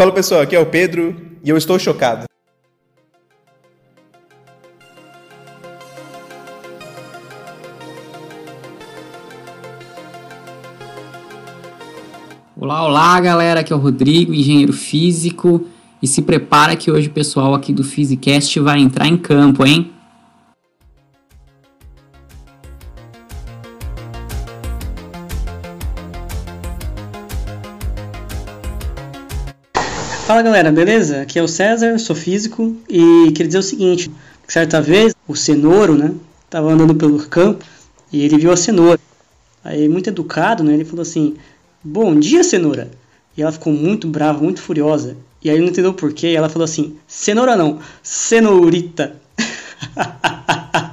Fala pessoal, aqui é o Pedro e eu estou chocado. Olá, olá galera, aqui é o Rodrigo, engenheiro físico, e se prepara que hoje o pessoal aqui do Physicast vai entrar em campo, hein? Fala galera, beleza? Aqui é o César, sou físico e queria dizer o seguinte: certa vez o cenouro, né, tava andando pelo campo e ele viu a cenoura. Aí, muito educado, né, ele falou assim: Bom dia, cenoura! E ela ficou muito brava, muito furiosa. E aí não entendeu porquê, e ela falou assim: Cenoura não, cenourita.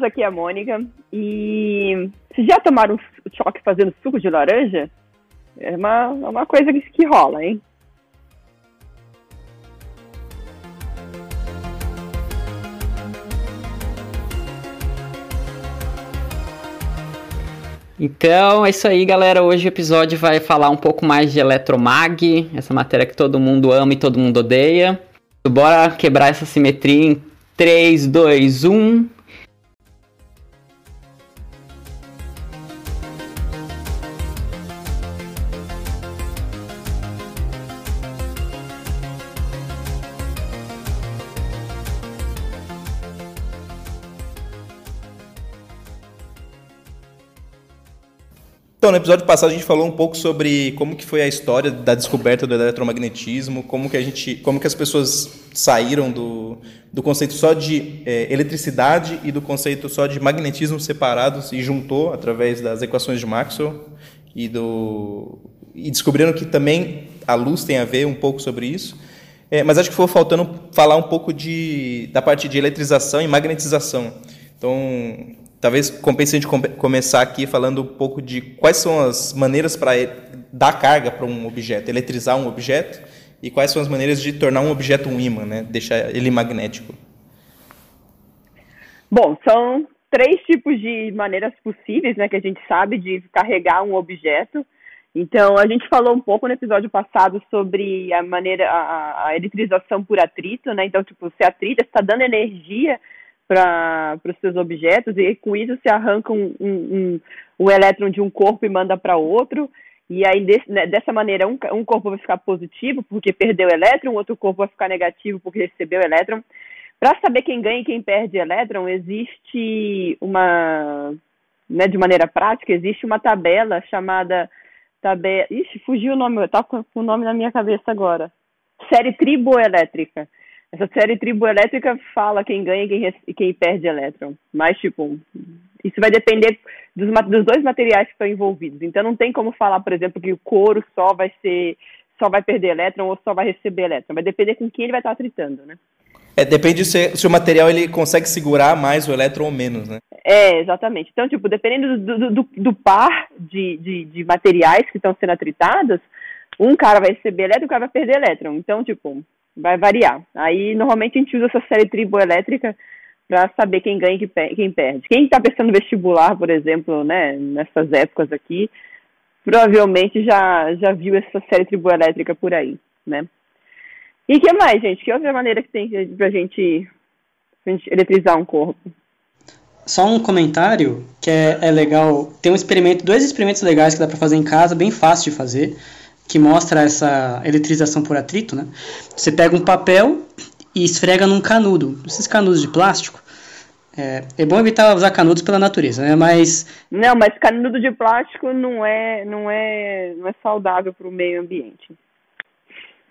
pessoas, aqui é a Mônica. E vocês já tomaram choque fazendo suco de laranja? É uma, é uma coisa que, que rola, hein? Então é isso aí, galera. Hoje o episódio vai falar um pouco mais de eletromag, essa matéria que todo mundo ama e todo mundo odeia. Bora quebrar essa simetria em 3, 2, 1. Então, no episódio passado a gente falou um pouco sobre como que foi a história da descoberta do eletromagnetismo, como que a gente, como que as pessoas saíram do, do conceito só de é, eletricidade e do conceito só de magnetismo separados e juntou através das equações de Maxwell e do e descobriram que também a luz tem a ver um pouco sobre isso. É, mas acho que foi faltando falar um pouco de, da parte de eletrização e magnetização. Então, Talvez compense a gente começar aqui falando um pouco de quais são as maneiras para dar carga para um objeto, eletrizar um objeto, e quais são as maneiras de tornar um objeto um ímã, né? deixar ele magnético. Bom, são três tipos de maneiras possíveis né, que a gente sabe de carregar um objeto. Então, a gente falou um pouco no episódio passado sobre a maneira, a, a eletrização por atrito, né? Então, tipo, se atrita, está dando energia para os seus objetos e com isso se arranca um, um, um, um elétron de um corpo e manda para outro. E aí, desse, né, dessa maneira, um, um corpo vai ficar positivo porque perdeu o elétron, outro corpo vai ficar negativo porque recebeu o elétron. Para saber quem ganha e quem perde elétron, existe uma, né, de maneira prática, existe uma tabela chamada tabela. Ixi, fugiu o nome, tá com o nome na minha cabeça agora. Série triboelétrica. Essa série triboelétrica fala quem ganha e quem, e quem perde elétron. Mas, tipo, isso vai depender dos, dos dois materiais que estão envolvidos. Então, não tem como falar, por exemplo, que o couro só vai ser só vai perder elétron ou só vai receber elétron. Vai depender com quem ele vai estar tritando, né? É, depende se, se, o material ele consegue segurar mais o elétron ou menos, né? É, exatamente. Então, tipo, dependendo do, do, do par de, de, de, materiais que estão sendo atritados, um cara vai receber elétron, o cara vai perder elétron. Então, tipo, vai variar. Aí, normalmente, a gente usa essa série triboelétrica para saber quem ganha e quem perde. Quem está pensando vestibular, por exemplo, né, nessas épocas aqui, provavelmente já, já viu essa série triboelétrica por aí, né? E o que mais, gente? Que outra maneira que tem pra gente, gente eletrizar um corpo? Só um comentário que é, é legal. Tem um experimento, dois experimentos legais que dá para fazer em casa, bem fácil de fazer que mostra essa eletrização por atrito, né? Você pega um papel e esfrega num canudo, esses canudos de plástico. É, é bom evitar usar canudos pela natureza, né? Mas não, mas canudo de plástico não é, não é, não é saudável para o meio ambiente.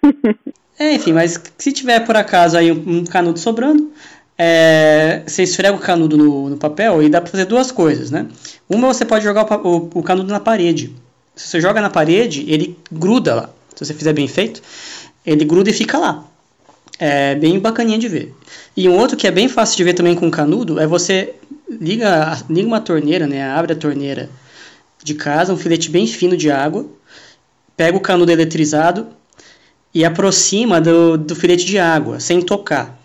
é, enfim, mas se tiver por acaso aí um, um canudo sobrando, é, você esfrega o canudo no, no papel e dá para fazer duas coisas, né? Uma você pode jogar o, o, o canudo na parede se você joga na parede, ele gruda lá. Se você fizer bem feito, ele gruda e fica lá. É bem bacaninha de ver. E um outro que é bem fácil de ver também com canudo é você liga, liga uma torneira, né? Abre a torneira de casa, um filete bem fino de água, pega o canudo eletrizado e aproxima do, do filete de água, sem tocar.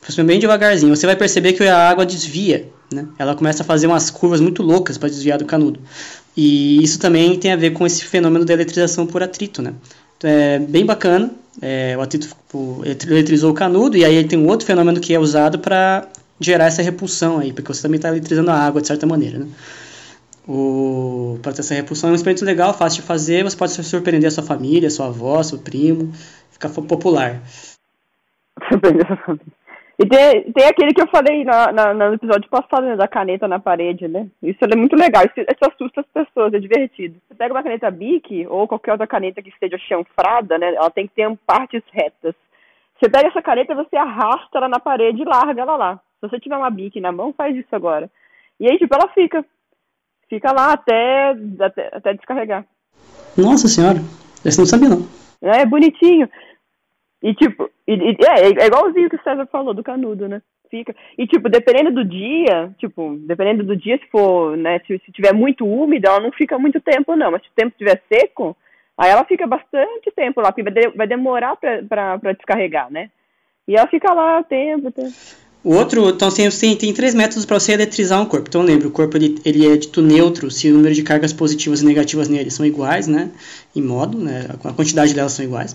aproxima bem devagarzinho. Você vai perceber que a água desvia, né? Ela começa a fazer umas curvas muito loucas para desviar do canudo. E isso também tem a ver com esse fenômeno da eletrização por atrito, né? Então, é bem bacana. É, o atrito eletrizou o canudo e aí tem um outro fenômeno que é usado para gerar essa repulsão aí, porque você também está eletrizando a água de certa maneira, né? O, para ter essa repulsão é um experimento legal, fácil de fazer, você pode surpreender a sua família, sua avó, seu primo, ficar popular. Surpreender a sua família. E tem, tem aquele que eu falei na, na, no episódio passado, né, da caneta na parede, né? Isso é muito legal, isso, isso assusta as pessoas, é divertido. Você pega uma caneta Bic ou qualquer outra caneta que esteja chanfrada, né? Ela tem que ter partes retas. Você pega essa caneta, você arrasta ela na parede e larga ela lá. Se você tiver uma Bic na mão, faz isso agora. E aí, tipo, ela fica fica lá até, até, até descarregar. Nossa senhora, esse não sabia não. É, bonitinho. E tipo, e, e, é, é igualzinho que o César falou do canudo, né? Fica. E tipo, dependendo do dia, tipo, dependendo do dia, se for, né, se, se tiver muito úmido, ela não fica muito tempo, não. Mas se o tempo estiver seco, aí ela fica bastante tempo lá, porque vai, de, vai demorar pra, pra, pra descarregar, né? E ela fica lá tempo, tempo. O outro, então tem, tem, tem três métodos para você eletrizar um corpo. Então lembra, o corpo ele, ele é dito neutro se o número de cargas positivas e negativas nele são iguais, né? Em modo, né? A quantidade delas são iguais.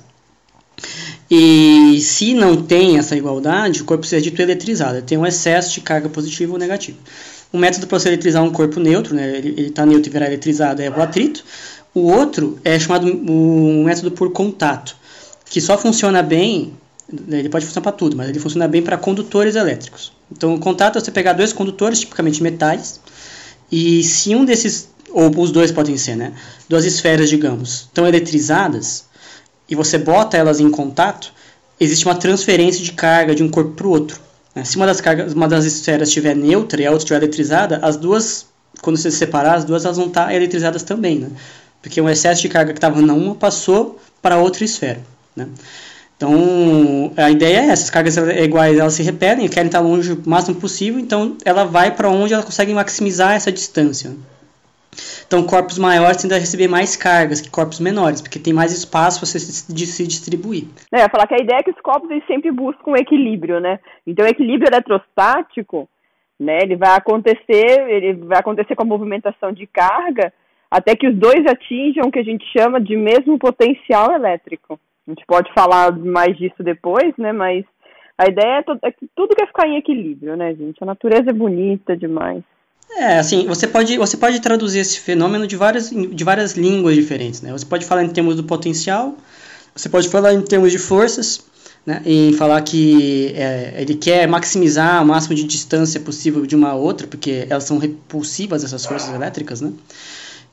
E se não tem essa igualdade, o corpo seria dito eletrizado. Tem um excesso de carga positiva ou negativa. Um método para você eletrizar um corpo neutro, né? Ele está neutro e virar eletrizado é o atrito. O outro é chamado um método por contato, que só funciona bem ele pode funcionar para tudo, mas ele funciona bem para condutores elétricos. Então, o contato é você pegar dois condutores, tipicamente metais, e se um desses, ou os dois podem ser, né? Duas esferas, digamos, estão eletrizadas, e você bota elas em contato, existe uma transferência de carga de um corpo para o outro. Né? Se uma das, cargas, uma das esferas estiver neutra e a outra estiver eletrizada, as duas, quando você separar, as duas elas vão estar eletrizadas também, né? Porque um excesso de carga que estava na uma passou para outra esfera, né? Então, a ideia é essa, as cargas iguais elas se repetem, querem estar longe o máximo possível, então ela vai para onde ela consegue maximizar essa distância. Então, corpos maiores tendem a receber mais cargas que corpos menores, porque tem mais espaço para se, se distribuir. É, falar que a ideia é que os corpos eles sempre buscam equilíbrio, né? Então, o equilíbrio eletrostático, né, ele vai acontecer, ele vai acontecer com a movimentação de carga, até que os dois atinjam o que a gente chama de mesmo potencial elétrico. A gente pode falar mais disso depois, né? Mas a ideia é, é que tudo quer ficar em equilíbrio, né, gente? A natureza é bonita demais. É, assim, você pode, você pode traduzir esse fenômeno de várias, de várias línguas diferentes, né? Você pode falar em termos do potencial, você pode falar em termos de forças, né? E falar que é, ele quer maximizar o máximo de distância possível de uma a outra, porque elas são repulsivas, essas forças elétricas, né?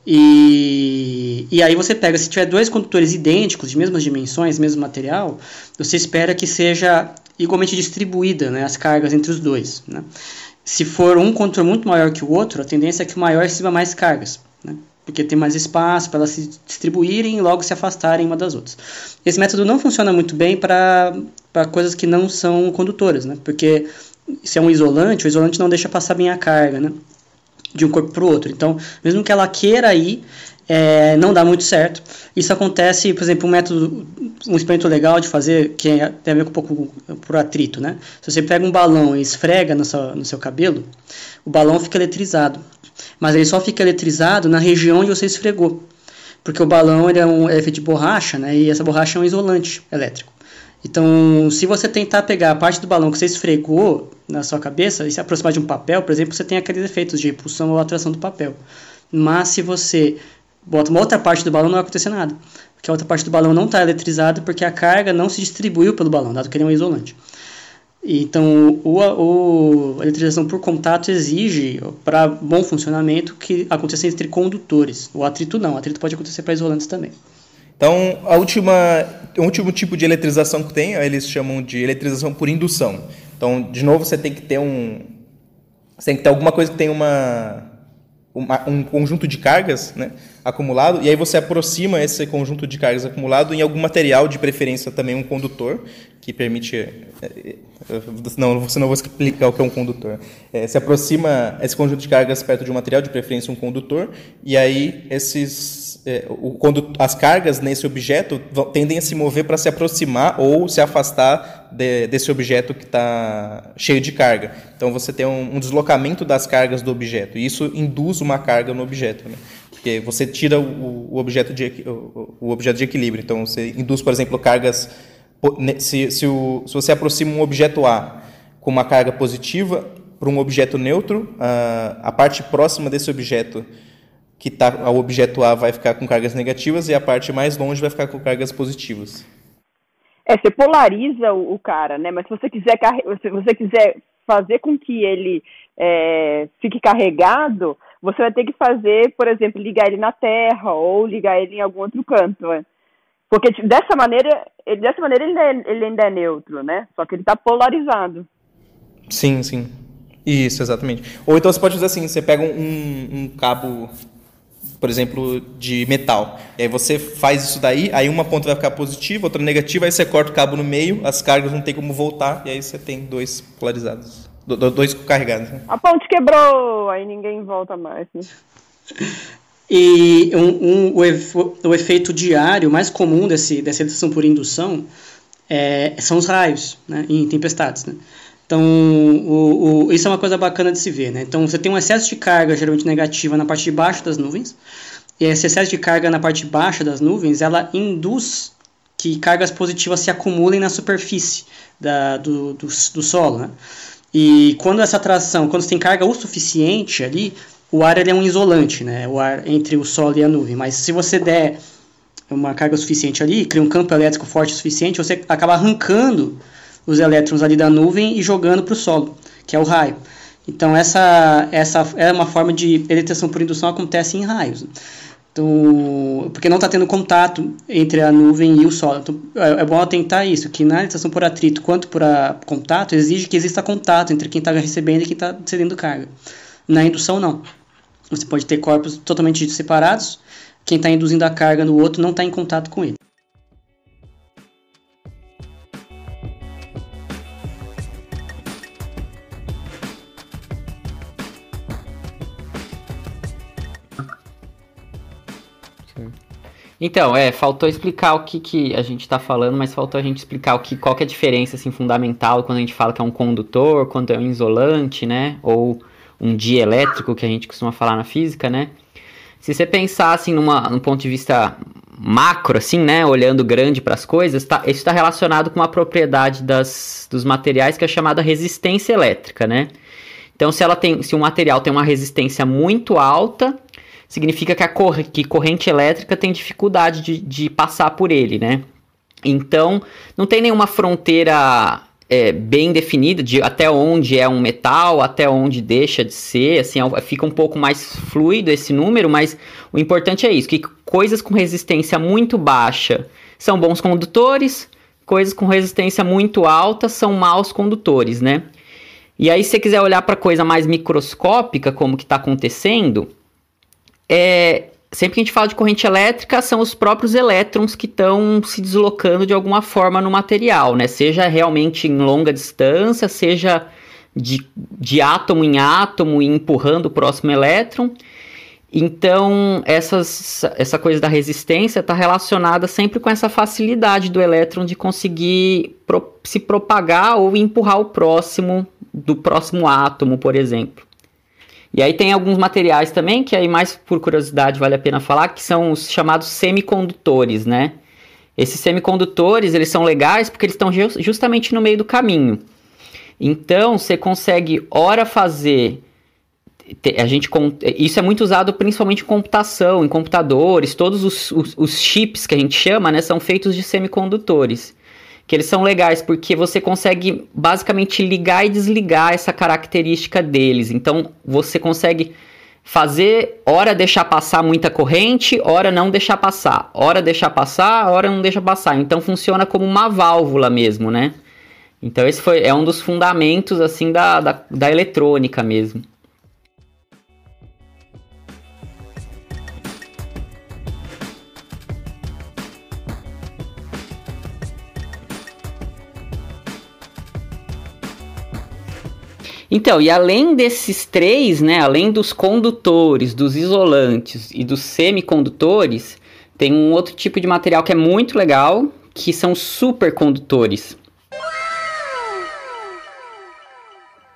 E, e aí você pega, se tiver dois condutores idênticos, de mesmas dimensões, mesmo material, você espera que seja igualmente distribuída né, as cargas entre os dois. Né? Se for um condutor muito maior que o outro, a tendência é que o maior receba mais cargas, né? porque tem mais espaço para elas se distribuírem e logo se afastarem uma das outras. Esse método não funciona muito bem para coisas que não são condutoras, né? porque se é um isolante, o isolante não deixa passar bem a carga, né? de um corpo para o outro. Então, mesmo que ela queira ir, é, não dá muito certo. Isso acontece, por exemplo, um método, um experimento legal de fazer, que é, tem a ver com um pouco por atrito, né? Se você pega um balão e esfrega no seu, no seu cabelo, o balão fica eletrizado. Mas ele só fica eletrizado na região onde você esfregou. Porque o balão ele é, um, é feito de borracha, né? E essa borracha é um isolante elétrico. Então, se você tentar pegar a parte do balão que você esfregou na sua cabeça e se aproximar de um papel, por exemplo, você tem aqueles efeitos de repulsão ou atração do papel. Mas se você bota uma outra parte do balão, não vai acontecer nada. Porque a outra parte do balão não está eletrizada porque a carga não se distribuiu pelo balão, dado que ele é um isolante. Então, o, o, a eletrização por contato exige, para bom funcionamento, que aconteça entre condutores. O atrito não, o atrito pode acontecer para isolantes também. Então, a última, o último tipo de eletrização que tem, eles chamam de eletrização por indução. Então, de novo, você tem que ter um, você tem que ter alguma coisa que tenha uma, uma, um conjunto de cargas, né, acumulado, e aí você aproxima esse conjunto de cargas acumulado em algum material, de preferência também um condutor, que permite, é, é, não, você não vou explicar o que é um condutor. É, se aproxima esse conjunto de cargas perto de um material, de preferência um condutor, e aí esses é, quando as cargas nesse objeto tendem a se mover para se aproximar ou se afastar de, desse objeto que está cheio de carga. Então você tem um, um, deslocamento das cargas do objeto e isso induz uma carga no objeto, né? porque você tira o, o objeto de o, o, objeto de equilíbrio. Então você induz, por exemplo, cargas se, se, o, se você aproxima um objeto A com uma carga positiva para um objeto neutro, a, a parte próxima desse objeto que está ao objeto A vai ficar com cargas negativas e a parte mais longe vai ficar com cargas positivas. É, você polariza o, o cara, né? Mas se você quiser se você quiser fazer com que ele é, fique carregado, você vai ter que fazer, por exemplo, ligar ele na Terra ou ligar ele em algum outro canto, né? Porque dessa maneira, ele, dessa maneira ele, é, ele ainda é neutro, né? Só que ele está polarizado. Sim, sim. Isso, exatamente. Ou então você pode fazer assim, você pega um, um cabo por exemplo, de metal. E aí você faz isso daí, aí uma ponta vai ficar positiva, outra negativa, aí você corta o cabo no meio, as cargas não tem como voltar, e aí você tem dois polarizados. dois carregados. Né? A ponte quebrou, aí ninguém volta mais. Né? E um, um, o, o, efeito diário mais comum desse, dessa redução por indução é, são os raios né, em tempestades. Né? Então, o, o, isso é uma coisa bacana de se ver. Né? Então, você tem um excesso de carga, geralmente negativa, na parte de baixo das nuvens. E esse excesso de carga na parte baixa das nuvens, ela induz que cargas positivas se acumulem na superfície da, do, do, do solo. Né? E quando essa atração, quando você tem carga o suficiente ali, o ar ele é um isolante, né? o ar entre o solo e a nuvem. Mas se você der uma carga suficiente ali, cria um campo elétrico forte o suficiente, você acaba arrancando os elétrons ali da nuvem e jogando para o solo, que é o raio. Então essa, essa é uma forma de eletrização por indução acontece em raios. Então, porque não está tendo contato entre a nuvem e o solo. Então, é, é bom atentar isso, que na eletrização por atrito quanto por a, contato, exige que exista contato entre quem está recebendo e quem está cedendo carga. Na indução, não. Você pode ter corpos totalmente separados, quem está induzindo a carga no outro não está em contato com ele. Então, é, faltou explicar o que, que a gente está falando, mas faltou a gente explicar o que, qual que é a diferença assim, fundamental quando a gente fala que é um condutor, quando é um isolante, né? Ou um dielétrico, que a gente costuma falar na física, né? Se você pensar assim numa, num ponto de vista macro, assim, né? Olhando grande para as coisas, tá, isso está relacionado com uma propriedade das, dos materiais que é chamada resistência elétrica, né? Então, se ela tem, se um material tem uma resistência muito alta, significa que a cor que corrente elétrica tem dificuldade de, de passar por ele, né? Então, não tem nenhuma fronteira é, bem definida de até onde é um metal, até onde deixa de ser, assim, é fica um pouco mais fluido esse número, mas o importante é isso, que coisas com resistência muito baixa são bons condutores, coisas com resistência muito alta são maus condutores, né? E aí, se você quiser olhar para coisa mais microscópica, como que está acontecendo, é, sempre que a gente fala de corrente elétrica, são os próprios elétrons que estão se deslocando de alguma forma no material, né? Seja realmente em longa distância, seja de, de átomo em átomo e empurrando o próximo elétron. Então, essas, essa coisa da resistência está relacionada sempre com essa facilidade do elétron de conseguir pro, se propagar ou empurrar o próximo do próximo átomo, por exemplo. E aí tem alguns materiais também, que aí mais por curiosidade vale a pena falar, que são os chamados semicondutores, né? Esses semicondutores, eles são legais porque eles estão justamente no meio do caminho. Então, você consegue, ora fazer a gente isso é muito usado principalmente em computação, em computadores, todos os, os, os chips que a gente chama, né, são feitos de semicondutores que eles são legais porque você consegue basicamente ligar e desligar essa característica deles. Então você consegue fazer, hora deixar passar muita corrente, hora não deixar passar, hora deixar passar, hora não deixar passar. Então funciona como uma válvula mesmo, né? Então esse foi, é um dos fundamentos assim da, da, da eletrônica mesmo. Então, e além desses três, né, além dos condutores, dos isolantes e dos semicondutores, tem um outro tipo de material que é muito legal, que são supercondutores.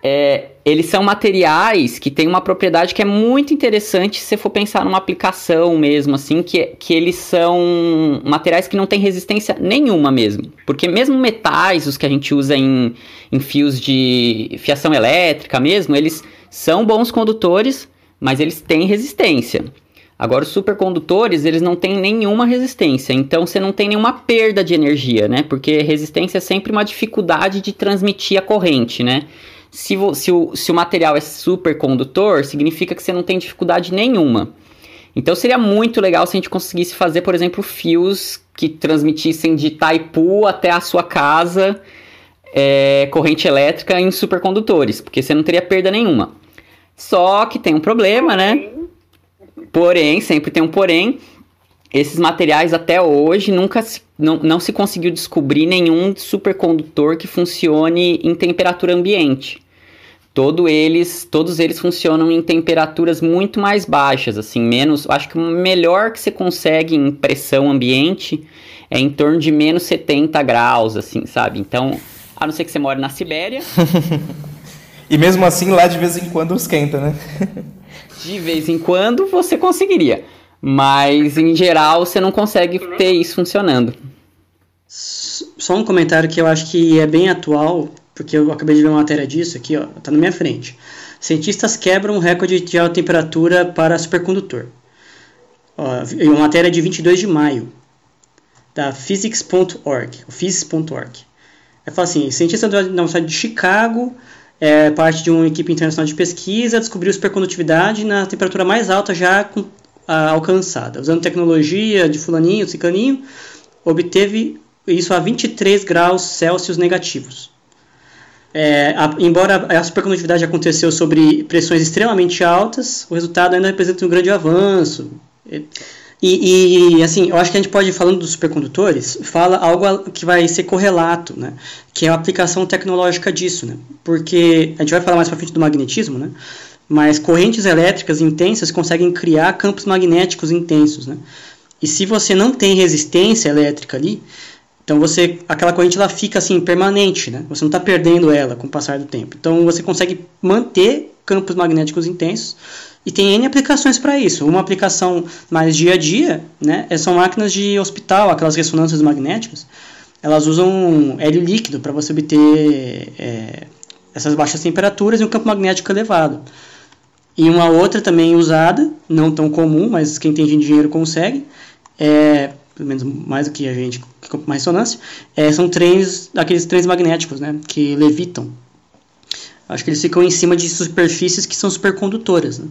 É, eles são materiais que têm uma propriedade que é muito interessante se for pensar numa aplicação mesmo, assim, que, que eles são materiais que não têm resistência nenhuma mesmo. Porque mesmo metais, os que a gente usa em, em fios de fiação elétrica mesmo, eles são bons condutores, mas eles têm resistência. Agora, os supercondutores, eles não têm nenhuma resistência, então você não tem nenhuma perda de energia, né? Porque resistência é sempre uma dificuldade de transmitir a corrente, né? Se, se, o, se o material é supercondutor, significa que você não tem dificuldade nenhuma. Então seria muito legal se a gente conseguisse fazer, por exemplo, fios que transmitissem de Taipu até a sua casa é, corrente elétrica em supercondutores, porque você não teria perda nenhuma. Só que tem um problema, né? Porém, sempre tem um porém. Esses materiais até hoje nunca se, não, não se conseguiu descobrir nenhum supercondutor que funcione em temperatura ambiente. Todo eles, todos eles funcionam em temperaturas muito mais baixas, assim, menos. Acho que o melhor que você consegue em pressão ambiente é em torno de menos 70 graus, assim, sabe? Então, a não ser que você mora na Sibéria. e mesmo assim, lá de vez em quando esquenta, né? de vez em quando você conseguiria. Mas em geral você não consegue ter isso funcionando. Só um comentário que eu acho que é bem atual, porque eu acabei de ver uma matéria disso aqui, ó, tá na minha frente. Cientistas quebram o recorde de alta temperatura para supercondutor. Ó, uma matéria de 22 de maio, da physics.org, physics.org. É fala assim, cientistas da Universidade de Chicago, é, parte de uma equipe internacional de pesquisa, descobriu supercondutividade na temperatura mais alta já com, a, alcançada. Usando tecnologia de fulaninho, cicaninho, obteve isso a 23 graus Celsius negativos. É, a, embora a supercondutividade aconteceu sobre pressões extremamente altas, o resultado ainda representa um grande avanço. E, e, assim, eu acho que a gente pode, falando dos supercondutores, fala algo que vai ser correlato, né? Que é a aplicação tecnológica disso, né? Porque a gente vai falar mais para frente do magnetismo, né? Mas correntes elétricas intensas conseguem criar campos magnéticos intensos, né? E se você não tem resistência elétrica ali, então você aquela corrente ela fica assim permanente, né? Você não está perdendo ela com o passar do tempo. Então você consegue manter campos magnéticos intensos e tem N aplicações para isso. Uma aplicação mais dia a dia, né? É, são máquinas de hospital, aquelas ressonâncias magnéticas. Elas usam hélio líquido para você obter é, essas baixas temperaturas e um campo magnético elevado. E uma outra também usada, não tão comum, mas quem tem dinheiro consegue, é, pelo menos mais do que a gente, com mais ressonância, é, são trens, aqueles trens magnéticos, né, que levitam. Acho que eles ficam em cima de superfícies que são supercondutoras, né,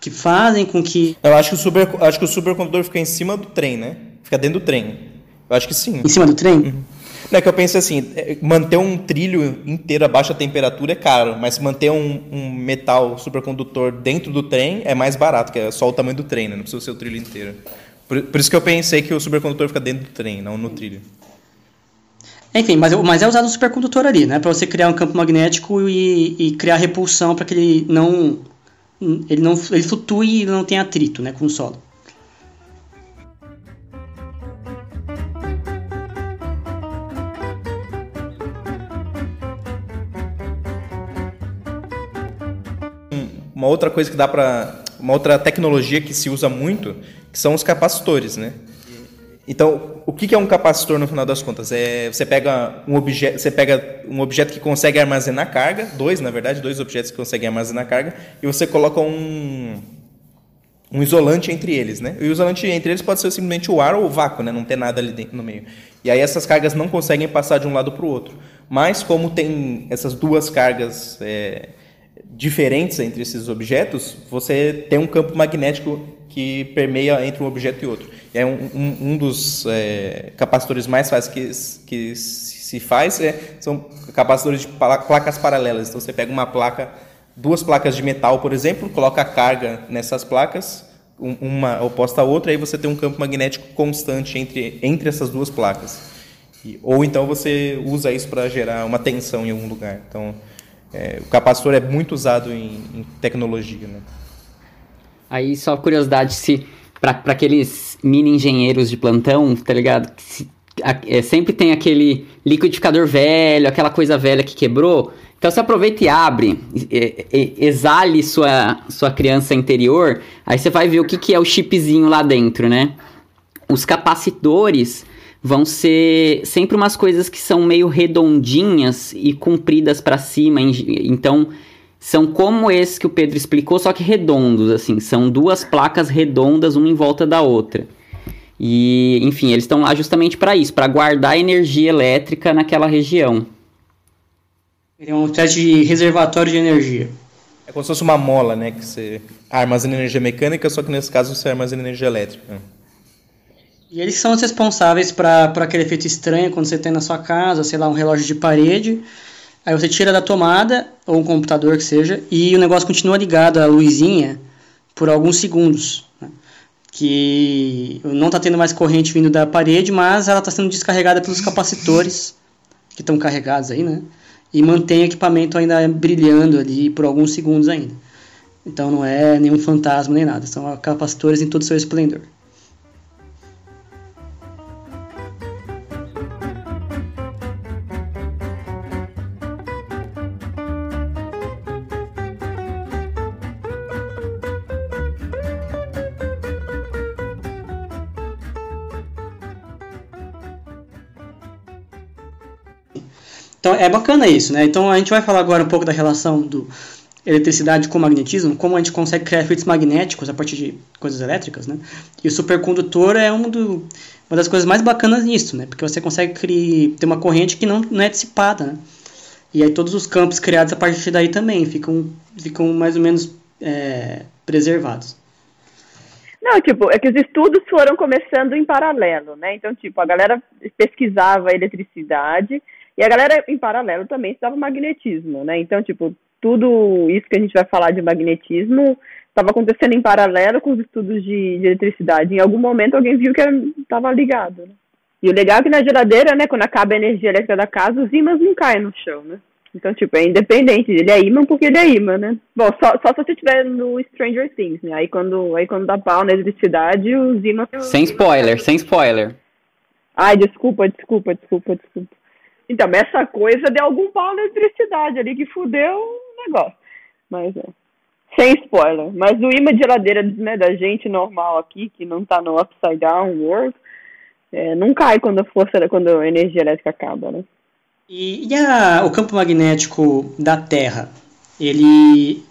que fazem com que... Eu acho que, o super, acho que o supercondutor fica em cima do trem, né? Fica dentro do trem. Eu acho que sim. Em cima do trem? Uhum. Não, é que eu penso assim, é, manter um trilho inteiro a baixa temperatura é caro, mas manter um, um, metal supercondutor dentro do trem é mais barato, que é só o tamanho do trem, né? não precisa ser o trilho inteiro. Por, por, isso que eu pensei que o supercondutor fica dentro do trem, não no trilho. Enfim, mas, mas é usado o supercondutor ali, né? Para você criar um campo magnético e, e criar repulsão para que ele não ele não ele flutue e não tenha atrito, né, com o solo. Uma outra coisa que dá para uma outra tecnologia que se usa muito que são os capacitores, né? Então, o que é um capacitor no final das contas? É você pega um objeto, você pega um objeto que consegue armazenar carga, dois, na verdade, dois objetos que conseguem armazenar carga, e você coloca um um isolante entre eles, né? O isolante entre eles pode ser simplesmente o ar ou o vácuo, né? Não ter nada ali dentro no meio. E aí essas cargas não conseguem passar de um lado para o outro. Mas como tem essas duas cargas é, diferentes entre esses objetos, você tem um campo magnético que permeia entre um objeto e outro. É um, um, um dos é, capacitores mais fáceis que, que se faz é, são capacitores de placas paralelas. Então você pega uma placa, duas placas de metal, por exemplo, coloca a carga nessas placas, uma oposta à outra, aí você tem um campo magnético constante entre, entre essas duas placas. E, ou então você usa isso para gerar uma tensão em algum lugar. Então é, o capacitor é muito usado em, em tecnologia. Né? Aí, só curiosidade, se para aqueles mini engenheiros de plantão, tá ligado? Se, a, é, sempre tem aquele liquidificador velho, aquela coisa velha que quebrou. Então você aproveita e abre, e, e, exale sua, sua criança interior, aí você vai ver o que, que é o chipzinho lá dentro, né? Os capacitores vão ser sempre umas coisas que são meio redondinhas e compridas para cima. Então, são como esse que o Pedro explicou, só que redondos, assim. São duas placas redondas, uma em volta da outra. E, enfim, eles estão lá justamente para isso, para guardar energia elétrica naquela região. Ele é um teste de reservatório de energia. É como se fosse uma mola, né? Que você armazena energia mecânica, só que nesse caso você armazena energia elétrica. E eles são os responsáveis para aquele efeito estranho quando você tem na sua casa, sei lá, um relógio de parede. Aí você tira da tomada, ou um computador que seja, e o negócio continua ligado à luzinha por alguns segundos. Né? Que não está tendo mais corrente vindo da parede, mas ela está sendo descarregada pelos capacitores que estão carregados aí, né? E mantém o equipamento ainda brilhando ali por alguns segundos ainda. Então não é nenhum fantasma nem nada, são capacitores em todo o seu esplendor. É bacana isso, né? Então a gente vai falar agora um pouco da relação do eletricidade com magnetismo, como a gente consegue criar efeitos magnéticos a partir de coisas elétricas, né? E o supercondutor é um do, uma das coisas mais bacanas nisso, né? Porque você consegue criar, ter uma corrente que não, não é dissipada, né? E aí todos os campos criados a partir daí também ficam, ficam mais ou menos é, preservados. Não, tipo, é que os estudos foram começando em paralelo, né? Então, tipo, a galera pesquisava a eletricidade e a galera, em paralelo, também estudava magnetismo, né? Então, tipo, tudo isso que a gente vai falar de magnetismo estava acontecendo em paralelo com os estudos de, de, eletricidade. Em algum momento alguém viu que estava ligado, né? E o legal é que na geladeira, né, quando acaba a energia elétrica da casa, os ímãs não caem no chão, né? Então, tipo, é independente. Ele é imã porque ele é imã, né? Bom, só, só se você estiver no Stranger Things, né? Aí quando, aí quando dá pau na eletricidade, os ímãs... Sem spoiler, sem spoiler. Ai, desculpa, desculpa, desculpa, desculpa. Então, essa coisa deu algum pau na eletricidade ali que fudeu o negócio. Mas é. Sem spoiler. Mas o imã de geladeira né, da gente normal aqui, que não tá no upside down world, é, não cai quando a força, quando a energia elétrica acaba, né? E, e a, o campo magnético da Terra, ele,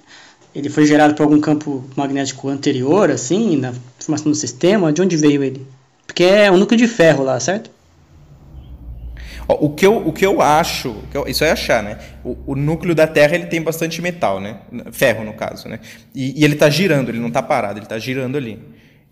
ele foi gerado por algum campo magnético anterior, assim, na formação do sistema? De onde veio ele? Porque é um núcleo de ferro lá, certo? O que eu, o que eu acho, que eu, isso é achar, né? O, o, núcleo da Terra ele tem bastante metal, né? Ferro, no caso, né? E, e ele está girando, ele não está parado, ele está girando ali.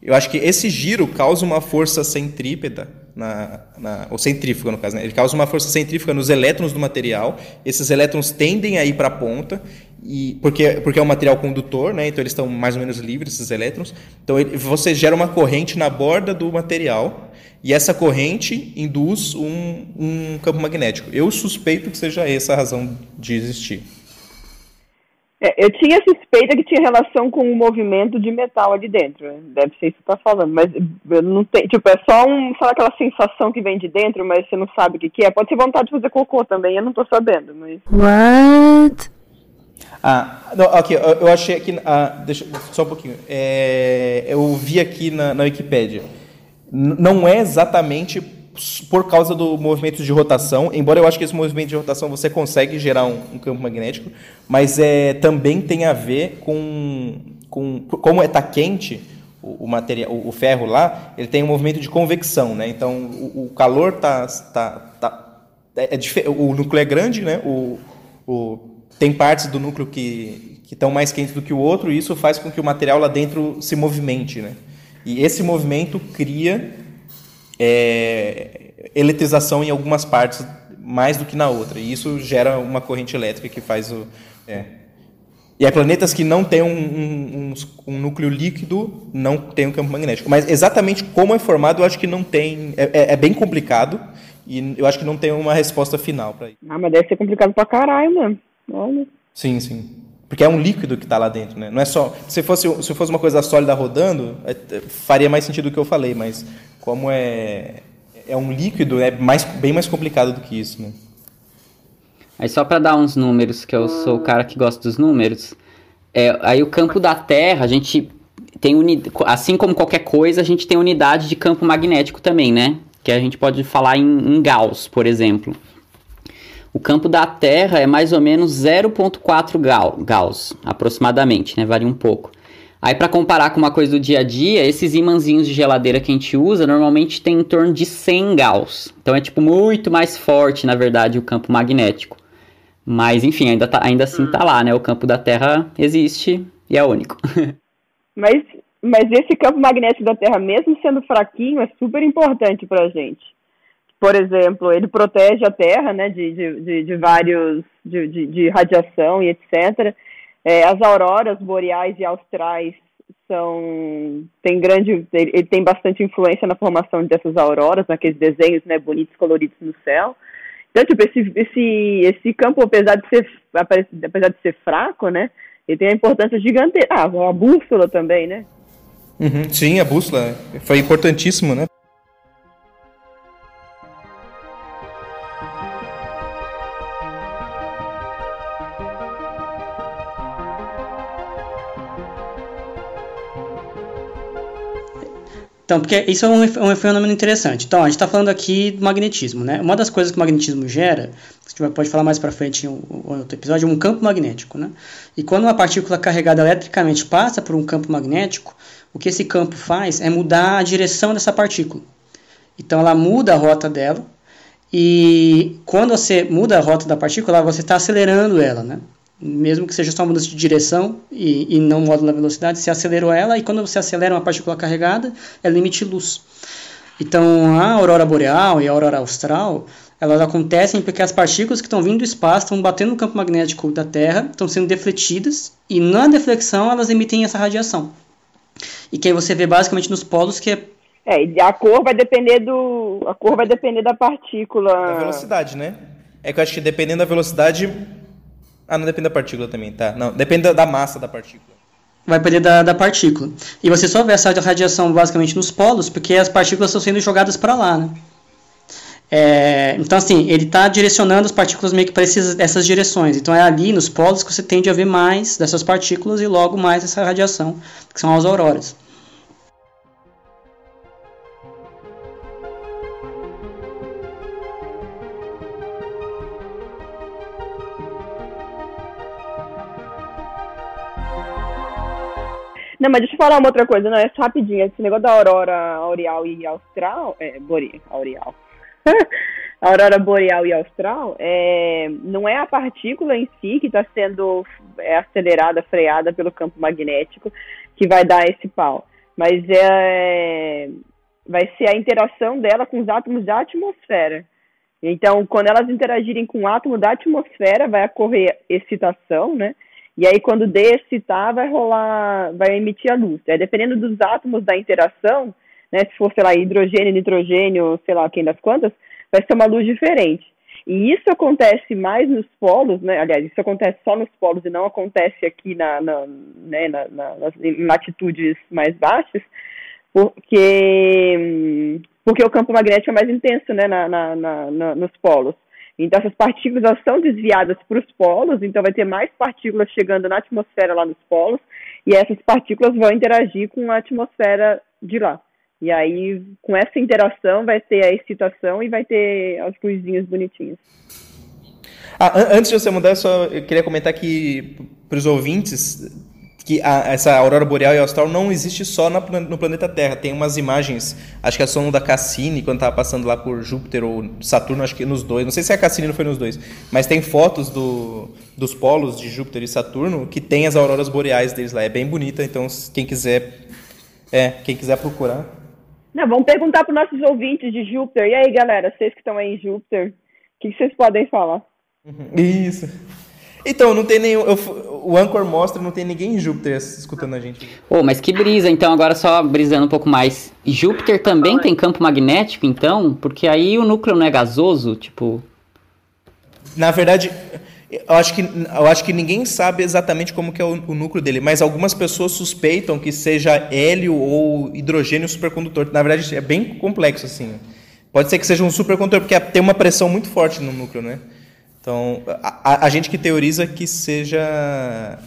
Eu acho que esse giro causa uma força centrípeta, na, na, ou centrífuga no caso, né? ele causa uma força centrífuga nos elétrons do material. Esses elétrons tendem a ir para a ponta, e, porque, porque é um material condutor, né? então eles estão mais ou menos livres, esses elétrons. Então ele, você gera uma corrente na borda do material e essa corrente induz um, um campo magnético. Eu suspeito que seja essa a razão de existir. É, eu tinha suspeita que tinha relação com o movimento de metal ali dentro. Deve ser isso que você tá falando, mas eu não tenho. Tipo, é só um, só aquela sensação que vem de dentro, mas você não sabe o que, que é. Pode ser vontade de fazer cocô também, eu não tô sabendo, mas. What? Ah, não, ok, eu, eu achei aqui. Ah, deixa, só um pouquinho. É, eu vi aqui na, na Wikipédia não é exatamente por causa do movimento de rotação, embora eu acho que esse movimento de rotação você consegue gerar um, um campo magnético, mas é, também tem a ver com, com como está quente o, o, material, o, o, ferro lá, ele tem um movimento de convecção, né? Então o, o calor tá, tá, tá é, é, o núcleo é grande, né? O, o, tem partes do núcleo que que estão mais quentes do que o outro e isso faz com que o material lá dentro se movimente, né? E esse movimento cria é, eletrização em algumas partes mais do que na outra. E isso gera uma corrente elétrica que faz o. É. E há planetas que não têm um, um, um, um, núcleo líquido, não tem um campo magnético. Mas exatamente como é formado, eu acho que não tem. É, é, é bem complicado. E eu acho que não tem uma resposta final para isso. Ah, mas deve ser complicado pra caralho, mano. Olha. Sim, sim. Porque é um líquido que está lá dentro, né? Não é só. Se fosse, se fosse uma coisa sólida rodando, é, faria mais sentido o que eu falei, mas como é, é um líquido, é mais, bem mais complicado do que isso, né? Aí só para dar uns números, que eu sou o cara que gosta dos números, é, aí o campo da Terra, a gente tem unidade, assim como qualquer coisa, a gente tem unidade de campo magnético também, né? Que a gente pode falar em, em Gauss, por exemplo. O campo da Terra é mais ou menos 0.4 Gauss, aproximadamente, né? Varia um pouco. Aí para comparar com uma coisa do dia a dia, esses imãzinhos de geladeira que a gente usa normalmente tem em torno de 100 Gauss. Então é tipo muito mais forte, na verdade, o campo magnético. Mas enfim, ainda, tá, ainda assim hum. tá lá, né? O campo da Terra existe e é único. mas, mas esse campo magnético da Terra, mesmo sendo fraquinho, é super importante para a gente por exemplo, ele protege a Terra, né, de, de, de vários, de, de, de, radiação e etc. É, as auroras boreais e austrais são, tem grande, ele, ele, tem bastante influência na formação dessas auroras, naqueles desenhos, né, bonitos, coloridos no céu. Então, tipo, esse, esse, esse campo, apesar de ser, apesar de ser fraco, né, ele tem a importância gigantesca. Ah, a bússola também, né? Uhum, sim, a bússola foi importantíssimo, né? Então, porque isso é um, um fenômeno interessante. Então, a gente está falando aqui do magnetismo, né? Uma das coisas que o magnetismo gera, a gente pode falar mais para frente em um, outro episódio, é um campo magnético, né? E quando uma partícula carregada eletricamente passa por um campo magnético, o que esse campo faz é mudar a direção dessa partícula. Então, ela muda a rota dela, e quando você muda a rota da partícula, você está acelerando ela, né? Mesmo que seja só uma mudança de direção e, e não modo na velocidade, você acelerou ela e quando você acelera uma partícula carregada, ela emite luz. Então, a aurora boreal e a aurora austral, elas acontecem porque as partículas que estão vindo do espaço estão batendo no campo magnético da Terra, estão sendo defletidas e na deflexão elas emitem essa radiação. E que aí você vê basicamente nos polos que é é, a cor vai depender do. A cor vai depender da partícula. Da velocidade, né? É que eu acho que dependendo da velocidade, ah, não depende da partícula também, tá? Não, depende da massa da partícula. Vai depender da, da partícula. E você só vê essa radiação basicamente nos polos, porque as partículas estão sendo jogadas para lá, né? É, então, assim, ele está direcionando as partículas meio que para essas direções. Então, é ali nos polos que você tende a ver mais dessas partículas e logo mais essa radiação, que são as auroras. Não, mas deixa eu falar uma outra coisa, não, é rapidinho. Esse negócio da aurora aureal e austral, é, boreal, aureal. aurora boreal e austral, é, não é a partícula em si que está sendo é, acelerada, freada pelo campo magnético que vai dar esse pau, mas é, vai ser a interação dela com os átomos da atmosfera. Então, quando elas interagirem com o átomo da atmosfera, vai ocorrer excitação, né? E aí, quando excitar, vai rolar, vai emitir a luz. É, dependendo dos átomos da interação, né, se for, sei lá, hidrogênio, nitrogênio, sei lá, quem das quantas, vai ser uma luz diferente. E isso acontece mais nos polos, né? Aliás, isso acontece só nos polos e não acontece aqui na, na, né, na, na nas latitudes mais baixas, porque, porque o campo magnético é mais intenso né, na, na, na, nos polos. Então, essas partículas são desviadas para os polos, então vai ter mais partículas chegando na atmosfera lá nos polos, e essas partículas vão interagir com a atmosfera de lá. E aí, com essa interação, vai ter a excitação e vai ter as luzinhas bonitinhas. Ah, antes de você mudar, só eu queria comentar que para os ouvintes que a, essa aurora boreal e austral não existe só na, no planeta Terra. Tem umas imagens, acho que é som da Cassini, quando estava passando lá por Júpiter ou Saturno, acho que nos dois. Não sei se a Cassini não foi nos dois, mas tem fotos do, dos polos de Júpiter e Saturno que tem as auroras boreais deles lá. É bem bonita, então quem quiser, é, quem quiser procurar. Não, vamos perguntar para os nossos ouvintes de Júpiter. E aí, galera, vocês que estão aí em Júpiter, o que vocês podem falar? Isso. Então, não tem nenhum. Eu, o Anchor mostra, não tem ninguém em Júpiter escutando a gente. Oh, mas que brisa, então, agora só brisando um pouco mais. Júpiter também tem campo magnético, então? Porque aí o núcleo não é gasoso, tipo. Na verdade, Eu acho, que, eu acho que ninguém sabe exatamente como que é o, o, núcleo dele, mas algumas pessoas suspeitam que seja hélio ou hidrogênio supercondutor. Na verdade, é bem complexo, assim. Pode ser que seja um supercondutor, porque tem uma pressão muito forte no núcleo, né? Então, a, a gente que teoriza que seja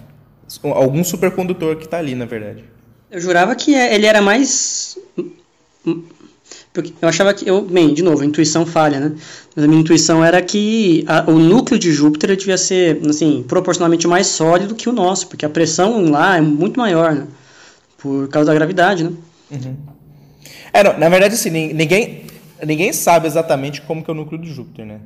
algum supercondutor que está ali, na verdade. Eu jurava que é, ele era mais porque eu achava que. Eu, bem, de novo, a intuição falha, né? Mas a minha intuição era que a, o núcleo de Júpiter devia ser, assim, proporcionalmente mais sólido que o nosso, porque a pressão lá é muito maior, né? Por causa da gravidade, né? Uhum. É, não, na verdade, assim, ninguém, ninguém sabe exatamente como que é o núcleo de Júpiter, né?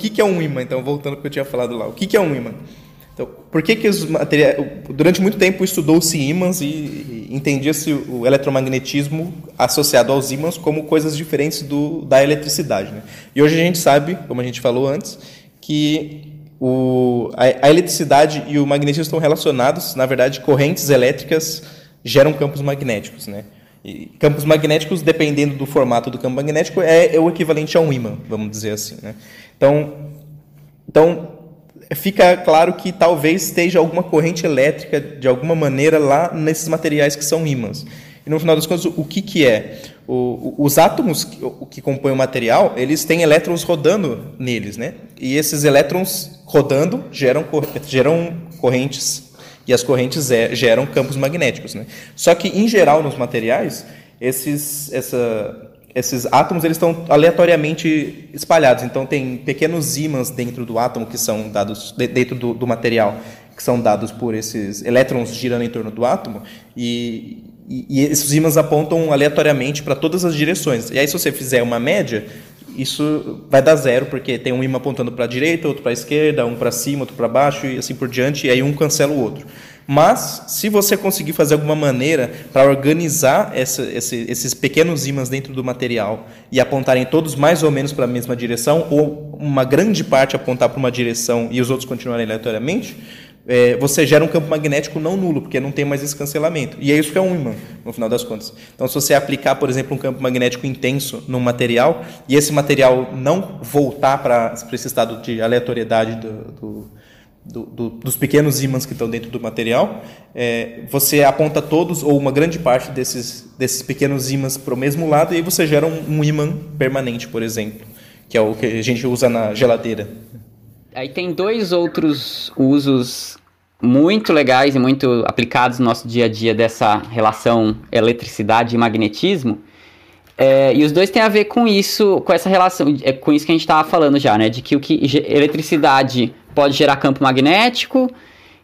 Que, que é um imã? Então, voltando ao que eu tinha falado lá. O que, que é um imã? Então, por que, que os materiais. Durante muito tempo estudou-se ímãs e entendia-se o eletromagnetismo associado aos ímãs como coisas diferentes do, da eletricidade. Né? E hoje a gente sabe, como a gente falou antes, que o, a, a eletricidade e o magnetismo estão relacionados, na verdade, correntes elétricas geram campos magnéticos. Né? E campos magnéticos, dependendo do formato do campo magnético, é, é o equivalente a um ímã, vamos dizer assim. Né? Então, então fica claro que talvez esteja alguma corrente elétrica de alguma maneira lá nesses materiais que são ímãs. E no final das contas, o que, que é? O, os átomos que, que compõem o material, eles têm elétrons rodando neles, né? E esses elétrons rodando geram, geram correntes e as correntes é, geram campos magnéticos, né? Só que em geral nos materiais, esses, essa, esses átomos eles estão aleatoriamente espalhados. Então tem pequenos ímãs dentro do átomo que são dados dentro do, do material que são dados por esses elétrons girando em torno do átomo e, e, e esses ímãs apontam aleatoriamente para todas as direções. E aí se você fizer uma média isso vai dar zero porque tem um ímã apontando para a direita, outro para a esquerda, um para cima, outro para baixo e assim por diante. E aí um cancela o outro. Mas, se você conseguir fazer alguma maneira para organizar essa, esse, esses pequenos ímãs dentro do material e apontarem todos mais ou menos para a mesma direção, ou uma grande parte apontar para uma direção e os outros continuarem aleatoriamente, é, você gera um campo magnético não nulo, porque não tem mais esse cancelamento. E é isso que é um ímã, no final das contas. Então, se você aplicar, por exemplo, um campo magnético intenso num material, e esse material não voltar para esse estado de aleatoriedade do, do do, do, dos pequenos ímãs que estão dentro do material, é, você aponta todos ou uma grande parte desses, desses pequenos ímãs para o mesmo lado e aí você gera um, um ímã permanente, por exemplo, que é o que a gente usa na geladeira. Aí tem dois outros usos muito legais e muito aplicados no nosso dia a dia dessa relação eletricidade e magnetismo. É, e os dois têm a ver com isso, com essa relação, é com isso que a gente estava falando já, né? De que o que eletricidade pode gerar campo magnético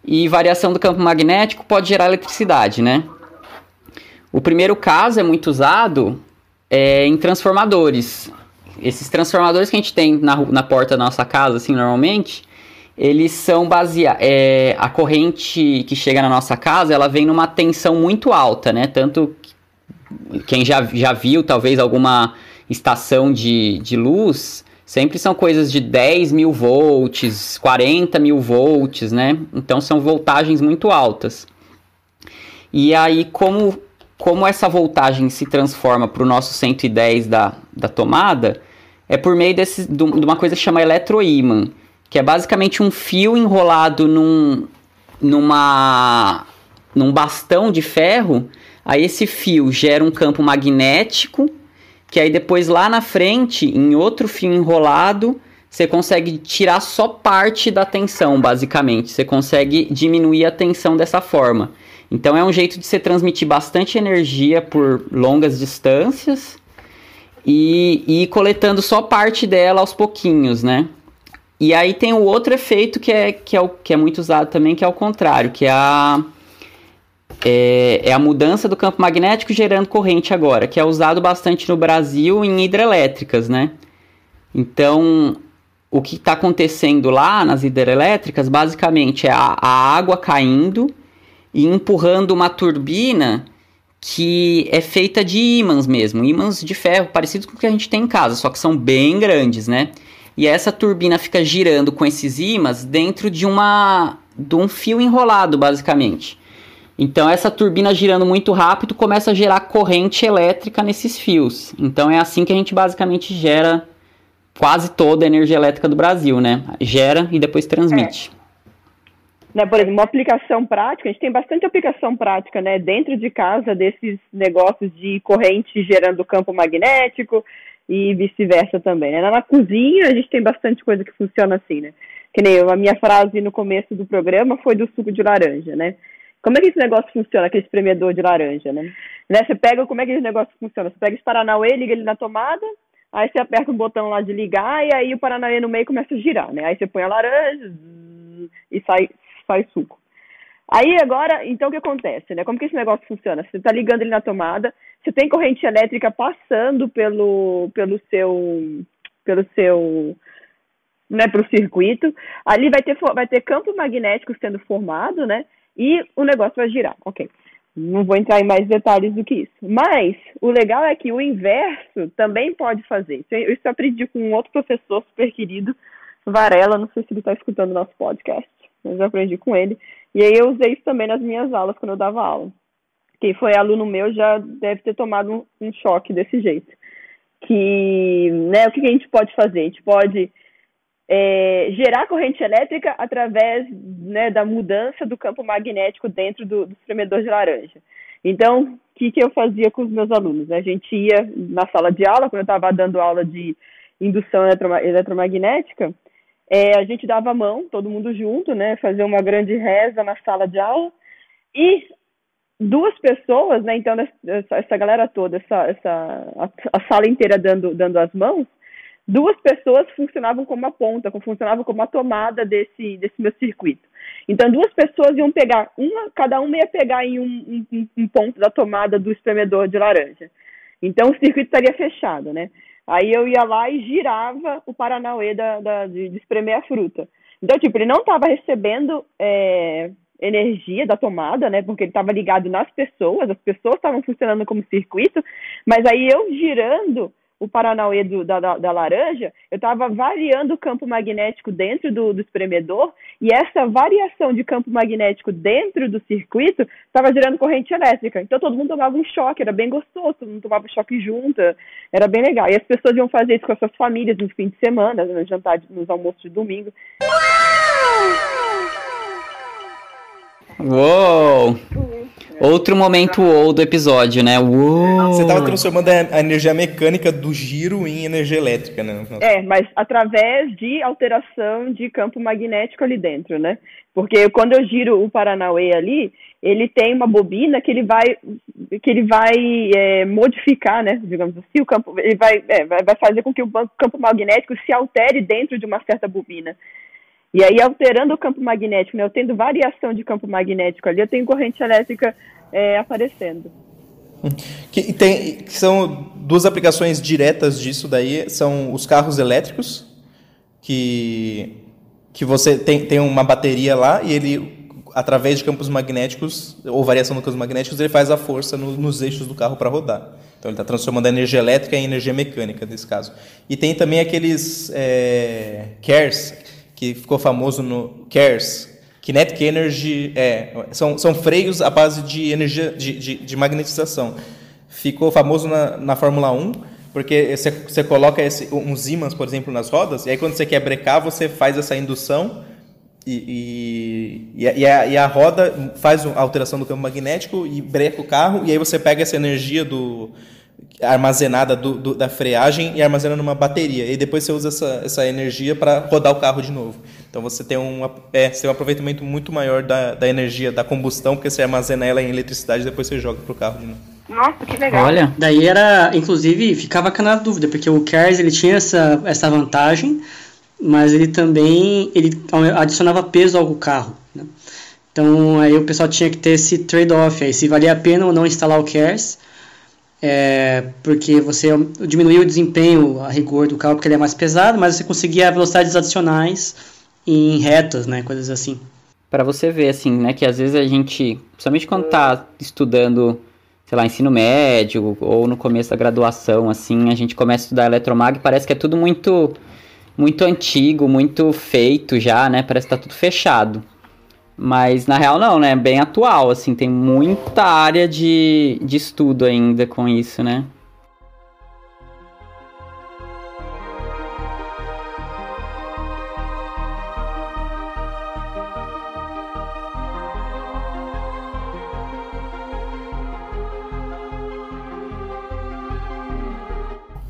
e variação do campo magnético pode gerar eletricidade, né? O primeiro caso é muito usado é, em transformadores. Esses transformadores que a gente tem na, na porta da nossa casa, assim, normalmente, eles são baseados... É, a corrente que chega na nossa casa, ela vem numa tensão muito alta, né? Tanto quem já, já viu, talvez, alguma estação de, de luz sempre são coisas de 10 mil volts, 40 mil volts, né? Então são voltagens muito altas. E aí, como, como essa voltagem se transforma para o nosso 110 da, da tomada, é por meio desse, de uma coisa que chama eletroímã, que é basicamente um fio enrolado num, numa, num bastão de ferro. Aí esse fio gera um campo magnético que aí depois lá na frente, em outro fio enrolado, você consegue tirar só parte da tensão, basicamente. Você consegue diminuir a tensão dessa forma. Então é um jeito de você transmitir bastante energia por longas distâncias e, e ir coletando só parte dela aos pouquinhos, né? E aí tem o outro efeito que é, que é, o, que é muito usado também, que é o contrário, que é a é, é, a mudança do campo magnético gerando corrente agora, que é usado bastante no Brasil em hidrelétricas, né? Então, o que está acontecendo lá nas hidrelétricas, basicamente, é a, a água caindo e empurrando uma turbina que é feita de ímãs mesmo, ímãs de ferro, parecidos com o que a gente tem em casa, só que são bem grandes, né? e essa turbina fica girando com esses ímãs dentro de uma de um fio enrolado, basicamente. Então essa turbina girando muito rápido começa a gerar corrente elétrica nesses fios. Então é assim que a gente basicamente gera quase toda a energia elétrica do Brasil, né? Gera e depois transmite. É. Né, por exemplo, uma aplicação prática, a gente tem bastante aplicação prática, né, dentro de casa desses negócios de corrente gerando campo magnético e vice-versa também, né? Na cozinha a gente tem bastante coisa que funciona assim, né? Que nem a minha frase no começo do programa foi do suco de laranja, né? Como é que esse negócio funciona, aquele espremedor de laranja, né? né? Você pega, como é que esse negócio funciona? Você pega esse Paranauê, liga ele na tomada, aí você aperta o botão lá de ligar e aí o Paranauê no meio começa a girar, né? Aí você põe a laranja e sai, sai suco. Aí agora, então o que acontece, né? Como que esse negócio funciona? Você está ligando ele na tomada, você tem corrente elétrica passando pelo, pelo seu, pelo seu, né, pelo circuito. Ali vai ter, vai ter campo magnético sendo formado, né? E o negócio vai girar, ok. Não vou entrar em mais detalhes do que isso. Mas o legal é que o inverso também pode fazer. Isso eu aprendi com um outro professor super querido, Varela, não sei se ele está escutando o nosso podcast, mas eu aprendi com ele. E aí eu usei isso também nas minhas aulas, quando eu dava aula. Quem foi aluno meu já deve ter tomado um, um choque desse jeito. Que, né, o que a gente pode fazer? A gente pode é, gerar corrente elétrica através né, da mudança do campo magnético dentro do, do espremedor de laranja. Então, o que, que eu fazia com os meus alunos? A gente ia na sala de aula, quando eu estava dando aula de indução eletromagnética, é, a gente dava a mão, todo mundo junto, né, fazer uma grande reza na sala de aula, e duas pessoas, né, então essa, essa galera toda, essa, essa a, a sala inteira dando, dando as mãos, duas pessoas funcionavam como a ponta, funcionavam como a tomada desse, desse meu circuito. Então, duas pessoas iam pegar, uma, cada uma ia pegar em um, um, um ponto da tomada do espremedor de laranja. Então, o circuito estaria fechado, né? Aí eu ia lá e girava o Paranauê da, da de, de, espremer a fruta. Então, tipo, ele não estava recebendo é, energia da tomada, né? Porque ele estava ligado nas pessoas, as pessoas estavam funcionando como circuito, mas aí eu girando o Paranauê do, da, da, laranja, eu estava variando o campo magnético dentro do, do, espremedor e essa variação de campo magnético dentro do circuito estava gerando corrente elétrica. Então todo mundo tomava um choque, era bem gostoso, todo mundo tomava choque junto, era bem legal. E as pessoas iam fazer isso com as suas famílias nos fins de semana, nos jantar, nos almoços de domingo. Uou! Outro momento ou do episódio, né? Uou. Você estava transformando a energia mecânica do giro em energia elétrica, né? É, mas através de alteração de campo magnético ali dentro, né? Porque quando eu giro o Paranauê ali, ele tem uma bobina que ele vai que ele vai é, modificar, né? Digamos assim, o campo ele vai, é, vai fazer com que o campo magnético se altere dentro de uma certa bobina. E aí, alterando o campo magnético, né, eu tendo variação de campo magnético ali, eu tenho corrente elétrica é, aparecendo. Que, tem, que são duas aplicações diretas disso daí, são os carros elétricos, que, que você tem, tem uma bateria lá e ele, através de campos magnéticos, ou variação dos campos magnéticos, ele faz a força no, nos eixos do carro para rodar. Então ele está transformando a energia elétrica em energia mecânica, nesse caso. E tem também aqueles é, CARES, que ficou famoso no CARES, Kinetic Energy, é, são, são freios à base de energia de, de, de magnetização. Ficou famoso na, na Fórmula 1, porque você, você coloca esse, uns ímãs, por exemplo, nas rodas, e aí quando você quer brecar, você faz essa indução e, e, e, a, e, a, roda faz a alteração do campo magnético e breca o carro, e aí você pega essa energia do, armazenada do, do, da freagem e armazena numa bateria. E depois você usa essa, essa energia para rodar o carro de novo. Então você tem, um, é, você tem um aproveitamento muito maior da, da energia da combustão, porque você armazena ela em eletricidade e depois você joga para o carro de novo. Nossa, que legal. Olha, daí era, inclusive, ficava na dúvida, porque o CARES ele tinha essa, essa vantagem, mas ele também ele adicionava peso ao carro. Né? Então aí o pessoal tinha que ter esse trade-off aí, se valia a pena ou não instalar o CARES é, porque você diminuiu o desempenho a rigor do carro porque ele é mais pesado, mas você conseguia velocidades adicionais em retas, né, coisas assim. Para você ver assim, né, que às vezes a gente, principalmente quando tá estudando, sei lá, ensino médio ou no começo da graduação, assim, a gente começa a estudar eletromag, parece que é tudo muito muito antigo, muito feito já, né? Parece que tá tudo fechado. Mas na real não, né? É bem atual, assim, tem muita área de, de estudo ainda com isso, né?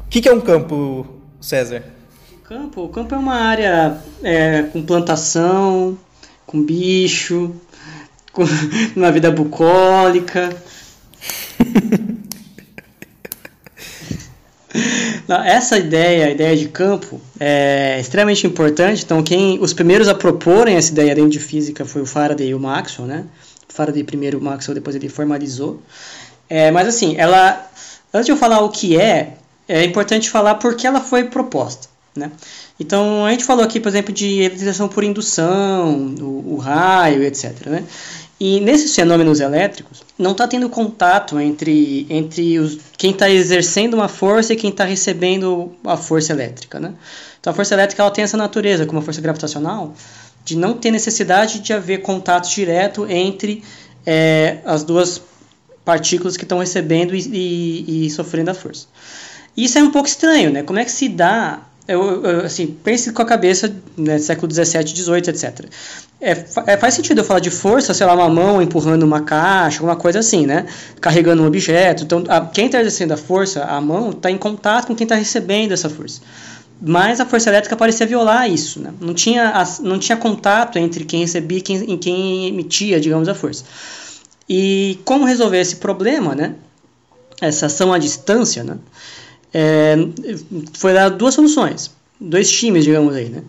O que, que é um campo, César? Campo, o campo é uma área é, com plantação, com bicho, com uma vida bucólica. Não, essa ideia, a ideia de campo, é extremamente importante. Então, quem os primeiros a proporem essa ideia dentro de física foi o Faraday e o Maxwell, né? O Faraday primeiro, o Maxwell depois ele formalizou. É, mas assim, ela, antes de eu falar o que é, é importante falar por que ela foi proposta. Né? Então, a gente falou aqui, por exemplo, de eletrização por indução, o, o raio, etc. Né? E nesses fenômenos elétricos, não está tendo contato entre, entre os, quem está exercendo uma força e quem está recebendo a força elétrica. Né? Então, a força elétrica ela tem essa natureza, como a força gravitacional, de não ter necessidade de haver contato direto entre é, as duas partículas que estão recebendo e, e, e sofrendo a força. Isso é um pouco estranho, né? Como é que se dá eu, eu, assim, pense com a cabeça, né, século 17, 18, etc. É, é, faz sentido eu falar de força, sei lá, uma mão empurrando uma caixa, alguma coisa assim, né? Carregando um objeto. Então, a, quem está exercendo a força, a mão, está em contato com quem está recebendo essa força. Mas a força elétrica parecia violar isso, né? Não tinha, não tinha contato entre quem recebia e quem, quem emitia, digamos, a força. E como resolver esse problema, né? Essa ação à distância, né? É, foi dar duas soluções, dois times, digamos aí, né?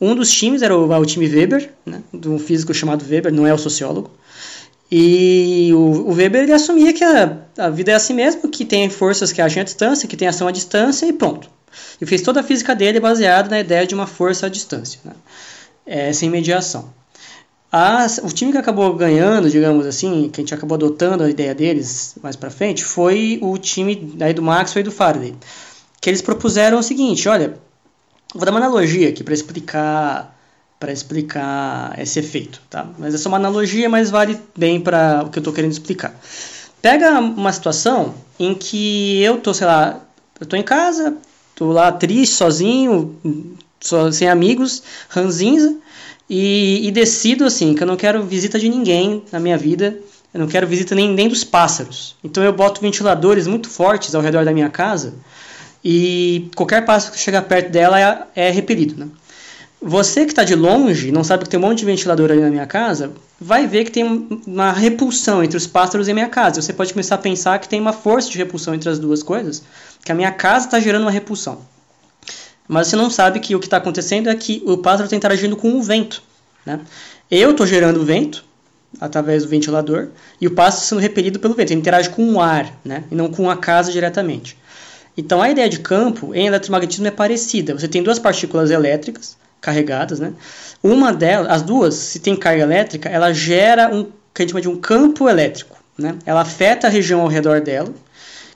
Um dos times era o, o time Weber, né, de um físico chamado Weber, não é o sociólogo. E o, o Weber ele assumia que a, a vida é assim mesmo, que tem forças que agem à distância, que tem ação à distância e pronto. E fez toda a física dele baseada na ideia de uma força à distância, né, é, sem mediação. As, o time que acabou ganhando, digamos assim, que a gente acabou adotando a ideia deles mais para frente, foi o time aí do Maxwell e do Faraday. Que eles propuseram o seguinte, olha, vou dar uma analogia aqui para explicar para explicar esse efeito, tá? Mas é só uma analogia, mas vale bem para o que eu estou querendo explicar. Pega uma situação em que eu tô, sei lá, eu tô em casa, tô lá triste, sozinho, sem amigos, ranzinza, e, e, decido assim que eu não quero visita de ninguém na minha vida, eu não quero visita nem, nem dos pássaros. Então eu boto ventiladores muito fortes ao redor da minha casa e qualquer pássaro que chegar perto dela é, é repelido. Né? Você que está de longe, não sabe que tem um monte de ventilador ali na minha casa, vai ver que tem uma repulsão entre os pássaros e a minha casa. Você pode começar a pensar que tem uma força de repulsão entre as duas coisas, que a minha casa está gerando uma repulsão. Mas você não sabe que o que está acontecendo é que o pássaro está interagindo com o vento. Né? Eu estou gerando vento através do ventilador e o pássaro sendo repelido pelo vento. Ele interage com o ar né? e não com a casa diretamente. Então a ideia de campo em eletromagnetismo é parecida. Você tem duas partículas elétricas carregadas, né? Uma delas, as duas, se tem carga elétrica, ela gera um que a gente chama de um campo elétrico, né? Ela afeta a região ao redor dela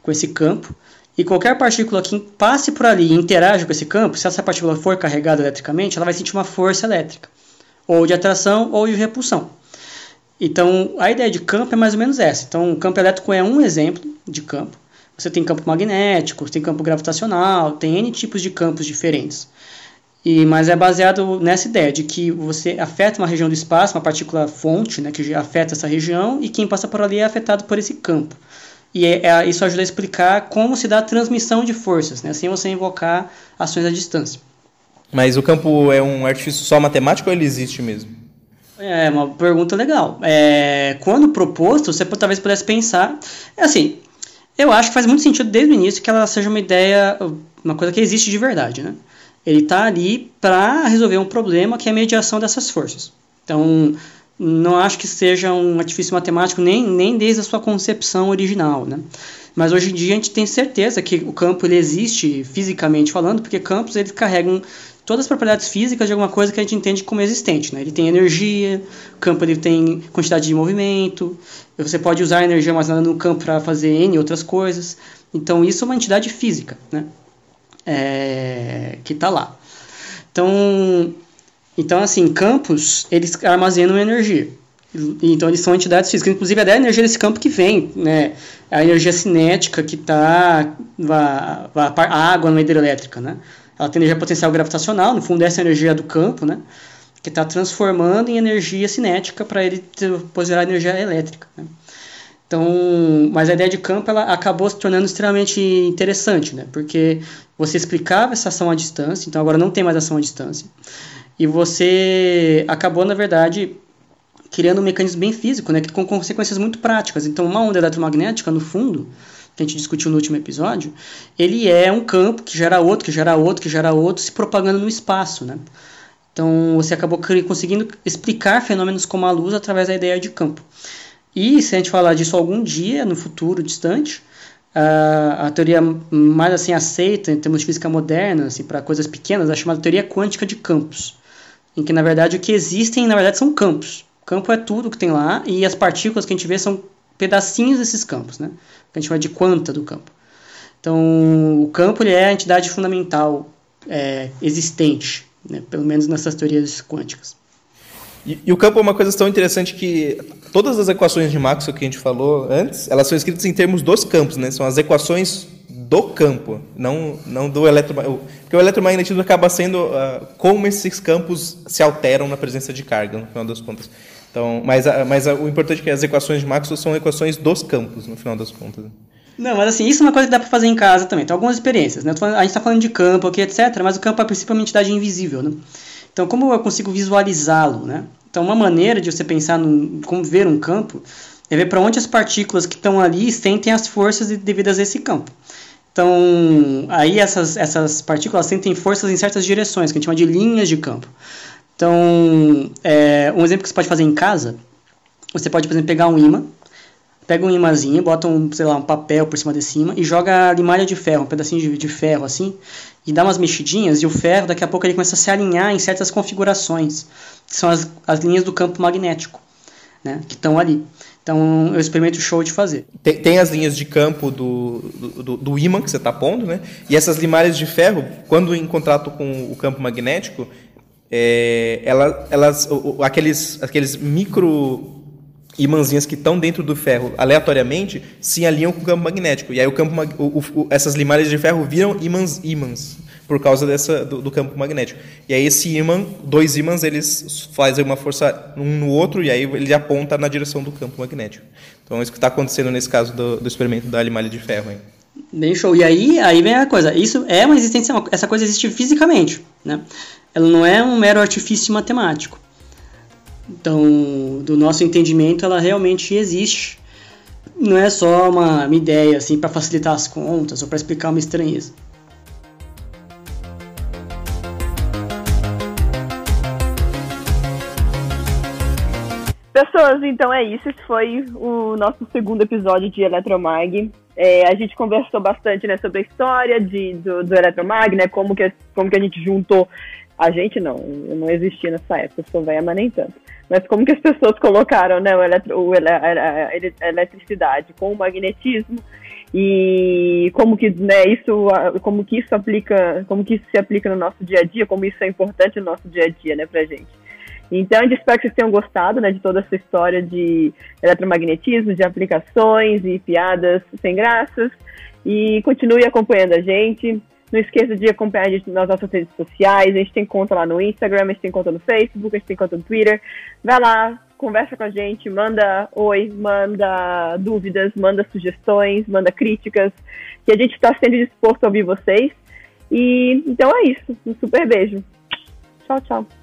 com esse campo e qualquer partícula que passe por ali e interaja com esse campo, se essa partícula for carregada eletricamente, ela vai sentir uma força elétrica, ou de atração ou de repulsão. Então, a ideia de campo é mais ou menos essa. Então, o campo elétrico é um exemplo de campo. Você tem campo magnético, você tem campo gravitacional, tem N tipos de campos diferentes. E, mas é baseado nessa ideia de que você afeta uma região do espaço, uma partícula fonte, né, que afeta essa região, e quem passa por ali é afetado por esse campo. E é, é, isso ajuda a explicar como se dá a transmissão de forças, né? sem você invocar ações à distância. Mas o campo é um artifício só matemático ou ele existe mesmo? É uma pergunta legal. É, quando proposto, você talvez pudesse pensar. É assim, eu acho que faz muito sentido desde o início que ela seja uma ideia, uma coisa que existe de verdade. Né? Ele está ali para resolver um problema que é a mediação dessas forças. Então, não acho que seja um artifício matemático nem, nem desde a sua concepção original, né? Mas hoje em dia a gente tem certeza que o campo ele existe fisicamente falando, porque campos eles carregam todas as propriedades físicas de alguma coisa que a gente entende como existente, né? Ele tem energia, o campo ele tem quantidade de movimento, você pode usar a energia armazenada no campo para fazer N outras coisas. Então isso é uma entidade física, né? É, que está lá. Então, então assim, campos, eles armazenam energia. Então eles são entidades físicas. Inclusive é da energia desse campo que vem, né? A energia cinética que está a água na hidrelétrica, né? Ela tem energia potencial gravitacional, no fundo essa é a energia do campo, né? Que está transformando em energia cinética para ele virar energia elétrica. Né? Então, mas a ideia de campo ela acabou se tornando extremamente interessante, né? Porque você explicava essa ação à distância, então agora não tem mais ação à distância. E você acabou, na verdade, criando um mecanismo bem físico, né, com consequências muito práticas. Então, uma onda eletromagnética, no fundo, que a gente discutiu no último episódio, ele é um campo que gera outro, que gera outro, que gera outro, se propagando no espaço, né? Então, você acabou conseguindo explicar fenômenos como a luz através da ideia de campo. E se a gente falar disso algum dia, no futuro distante, a, teoria mais assim aceita em termos de física moderna, assim, para coisas pequenas, é chamada teoria quântica de campos, em que na verdade o que existem na verdade são campos. Campo é tudo que tem lá e as partículas que a gente vê são pedacinhos desses campos, né? Que a gente chama de quanta do campo. Então, o campo ele é a entidade fundamental é, existente, né? pelo menos nessas teorias quânticas. E, e, o campo é uma coisa tão interessante que todas as equações de Maxwell que a gente falou antes, elas são escritas em termos dos campos, né? São as equações do campo, não, não do eletromagnetismo. Porque o eletromagnetismo acaba sendo uh, como esses campos se alteram na presença de carga, no final das contas. Então, mas, mas o importante é que as equações de Maxwell são equações dos campos, no final das contas. Não, mas assim, isso é uma coisa que dá para fazer em casa também. Tem algumas experiências, né? A gente está falando de campo aqui, etc., mas o campo é principalmente uma entidade invisível, né? Então, como eu consigo visualizá-lo, né? Então, uma maneira de você pensar no como ver um campo é ver para onde as partículas que estão ali sentem as forças devidas a esse campo. Então, aí essas, essas partículas sentem forças em certas direções, que a gente chama de linhas de campo. Então, é, um exemplo que você pode fazer em casa, você pode, por exemplo, pegar um imã, pega um imãzinho, bota um, sei lá, um papel por cima de cima e joga limalha de ferro, um pedacinho de, de ferro assim, e dá umas mexidinhas e o ferro daqui a pouco ele começa a se alinhar em certas configurações, que são as, as linhas do campo magnético, né, que estão ali. Então, eu experimento show de fazer. Tem, tem as linhas de campo do, do, do imã que você está pondo, né? E essas limalhas de ferro, quando em contato com o campo magnético, é, ela, elas, aqueles, aqueles micro imãzinhas que estão dentro do ferro aleatoriamente se alinham com o campo magnético. E aí o campo, o, o, essas limalhas de ferro viram ímãs, ímãs por causa dessa, do, do, campo magnético. E aí esse ímã, dois ímãs, eles fazem uma força um no outro e aí ele aponta na direção do campo magnético. Então é isso que está acontecendo nesse caso do, do experimento da limalha de ferro. Hein? Bem show. E aí, aí vem a coisa. Isso é uma existência, essa coisa existe fisicamente, né? ela não é um mero artifício matemático. Então, do nosso entendimento, ela realmente existe. Não é só uma, uma ideia assim para facilitar as contas ou para explicar uma estranheza. Pessoas, então é isso. Esse foi o nosso segundo episódio de Eletromag. É, a gente conversou bastante né, sobre a história de, do, do Eletromag, né, como, que, como que a gente juntou a gente não, eu não existia nessa época, sou velha, mas nem tanto. Mas como que as pessoas colocaram né, o, eletro, o ele, a, a eletricidade com o magnetismo e como que né, isso como que isso aplica como que isso se aplica no nosso dia a dia como isso é importante no nosso dia a dia né pra gente então eu espero que vocês tenham gostado né de toda essa história de eletromagnetismo de aplicações e piadas sem graças e continue acompanhando a gente não esqueça de acompanhar a gente nas nossas redes sociais. A gente tem conta lá no Instagram, a gente tem conta no Facebook, a gente tem conta no Twitter. Vai lá, conversa com a gente, manda oi, manda dúvidas, manda sugestões, manda críticas, que a gente está sempre disposto a ouvir vocês. E então é isso. Um super beijo. Tchau, tchau.